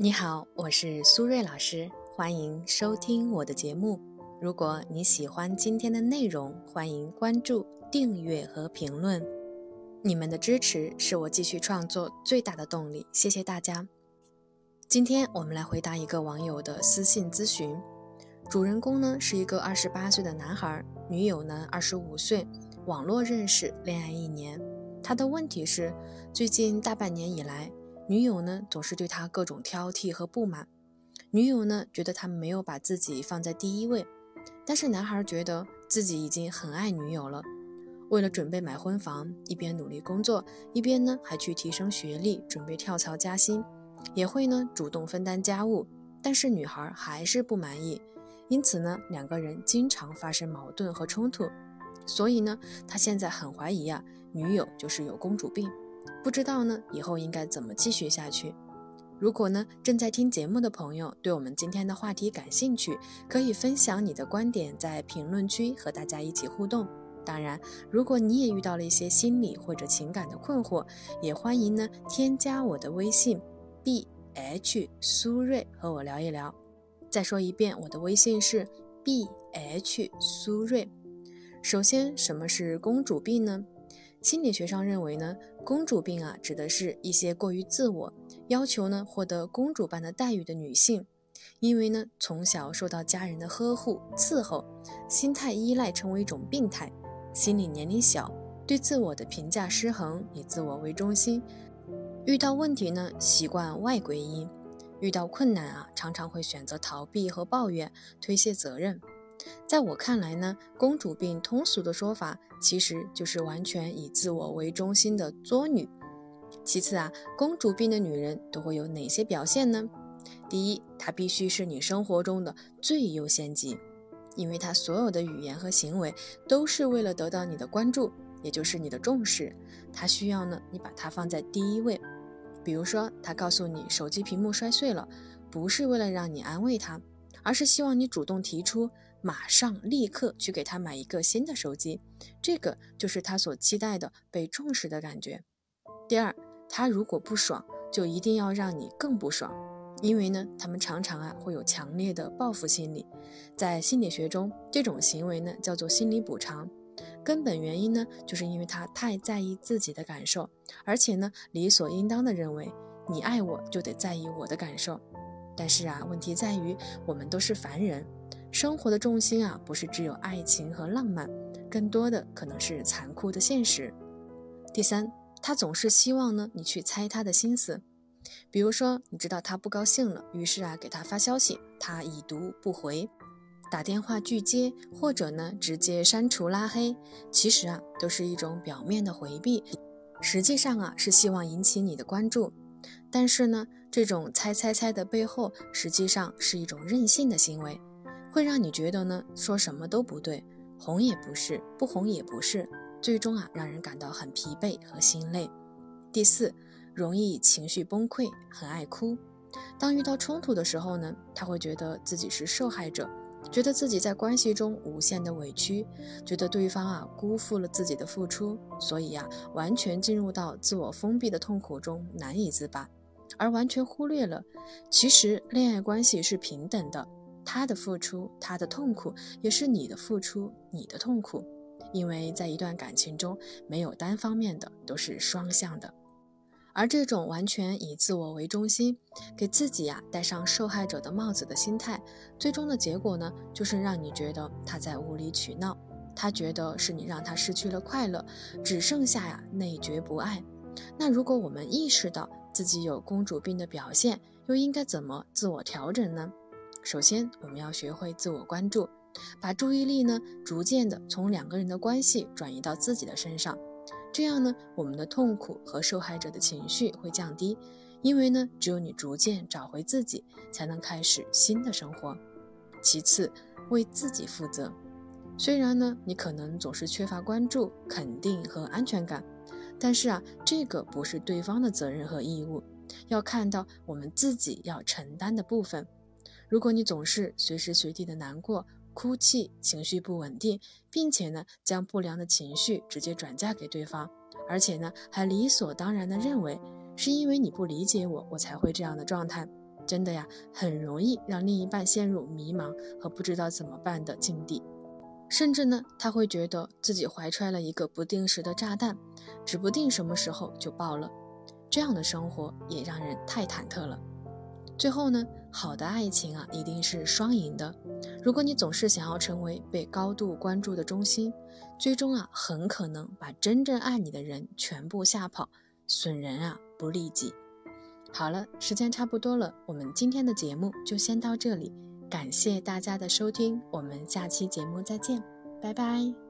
你好，我是苏瑞老师，欢迎收听我的节目。如果你喜欢今天的内容，欢迎关注、订阅和评论。你们的支持是我继续创作最大的动力，谢谢大家。今天我们来回答一个网友的私信咨询。主人公呢是一个二十八岁的男孩，女友呢二十五岁，网络认识，恋爱一年。他的问题是，最近大半年以来。女友呢，总是对他各种挑剔和不满。女友呢，觉得他没有把自己放在第一位。但是男孩觉得自己已经很爱女友了。为了准备买婚房，一边努力工作，一边呢还去提升学历，准备跳槽加薪，也会呢主动分担家务。但是女孩还是不满意，因此呢两个人经常发生矛盾和冲突。所以呢，他现在很怀疑啊，女友就是有公主病。不知道呢，以后应该怎么继续下去？如果呢，正在听节目的朋友对我们今天的话题感兴趣，可以分享你的观点，在评论区和大家一起互动。当然，如果你也遇到了一些心理或者情感的困惑，也欢迎呢添加我的微信 b h 苏瑞和我聊一聊。再说一遍，我的微信是 b h 苏瑞。首先，什么是公主病呢？心理学上认为呢，公主病啊，指的是一些过于自我，要求呢获得公主般的待遇的女性，因为呢从小受到家人的呵护伺候，心态依赖成为一种病态，心理年龄小，对自我的评价失衡，以自我为中心，遇到问题呢习惯外归因，遇到困难啊常常会选择逃避和抱怨，推卸责任。在我看来呢，公主病通俗的说法其实就是完全以自我为中心的作女。其次啊，公主病的女人都会有哪些表现呢？第一，她必须是你生活中的最优先级，因为她所有的语言和行为都是为了得到你的关注，也就是你的重视。她需要呢，你把她放在第一位。比如说，她告诉你手机屏幕摔碎了，不是为了让你安慰她，而是希望你主动提出。马上立刻去给他买一个新的手机，这个就是他所期待的被重视的感觉。第二，他如果不爽，就一定要让你更不爽，因为呢，他们常常啊会有强烈的报复心理。在心理学中，这种行为呢叫做心理补偿，根本原因呢就是因为他太在意自己的感受，而且呢理所应当的认为你爱我就得在意我的感受。但是啊，问题在于我们都是凡人。生活的重心啊，不是只有爱情和浪漫，更多的可能是残酷的现实。第三，他总是希望呢你去猜他的心思，比如说你知道他不高兴了，于是啊给他发消息，他已读不回，打电话拒接，或者呢直接删除拉黑，其实啊都是一种表面的回避，实际上啊是希望引起你的关注。但是呢，这种猜猜猜的背后，实际上是一种任性的行为。会让你觉得呢，说什么都不对，红也不是，不红也不是，最终啊，让人感到很疲惫和心累。第四，容易情绪崩溃，很爱哭。当遇到冲突的时候呢，他会觉得自己是受害者，觉得自己在关系中无限的委屈，觉得对方啊辜负了自己的付出，所以呀，完全进入到自我封闭的痛苦中难以自拔，而完全忽略了，其实恋爱关系是平等的。他的付出，他的痛苦，也是你的付出，你的痛苦。因为在一段感情中，没有单方面的，都是双向的。而这种完全以自我为中心，给自己呀戴上受害者的帽子的心态，最终的结果呢，就是让你觉得他在无理取闹，他觉得是你让他失去了快乐，只剩下呀内觉不爱。那如果我们意识到自己有公主病的表现，又应该怎么自我调整呢？首先，我们要学会自我关注，把注意力呢逐渐的从两个人的关系转移到自己的身上，这样呢，我们的痛苦和受害者的情绪会降低。因为呢，只有你逐渐找回自己，才能开始新的生活。其次，为自己负责。虽然呢，你可能总是缺乏关注、肯定和安全感，但是啊，这个不是对方的责任和义务，要看到我们自己要承担的部分。如果你总是随时随地的难过、哭泣、情绪不稳定，并且呢将不良的情绪直接转嫁给对方，而且呢还理所当然的认为是因为你不理解我，我才会这样的状态，真的呀，很容易让另一半陷入迷茫和不知道怎么办的境地，甚至呢，他会觉得自己怀揣了一个不定时的炸弹，指不定什么时候就爆了。这样的生活也让人太忐忑了。最后呢，好的爱情啊，一定是双赢的。如果你总是想要成为被高度关注的中心，最终啊，很可能把真正爱你的人全部吓跑，损人啊不利己。好了，时间差不多了，我们今天的节目就先到这里，感谢大家的收听，我们下期节目再见，拜拜。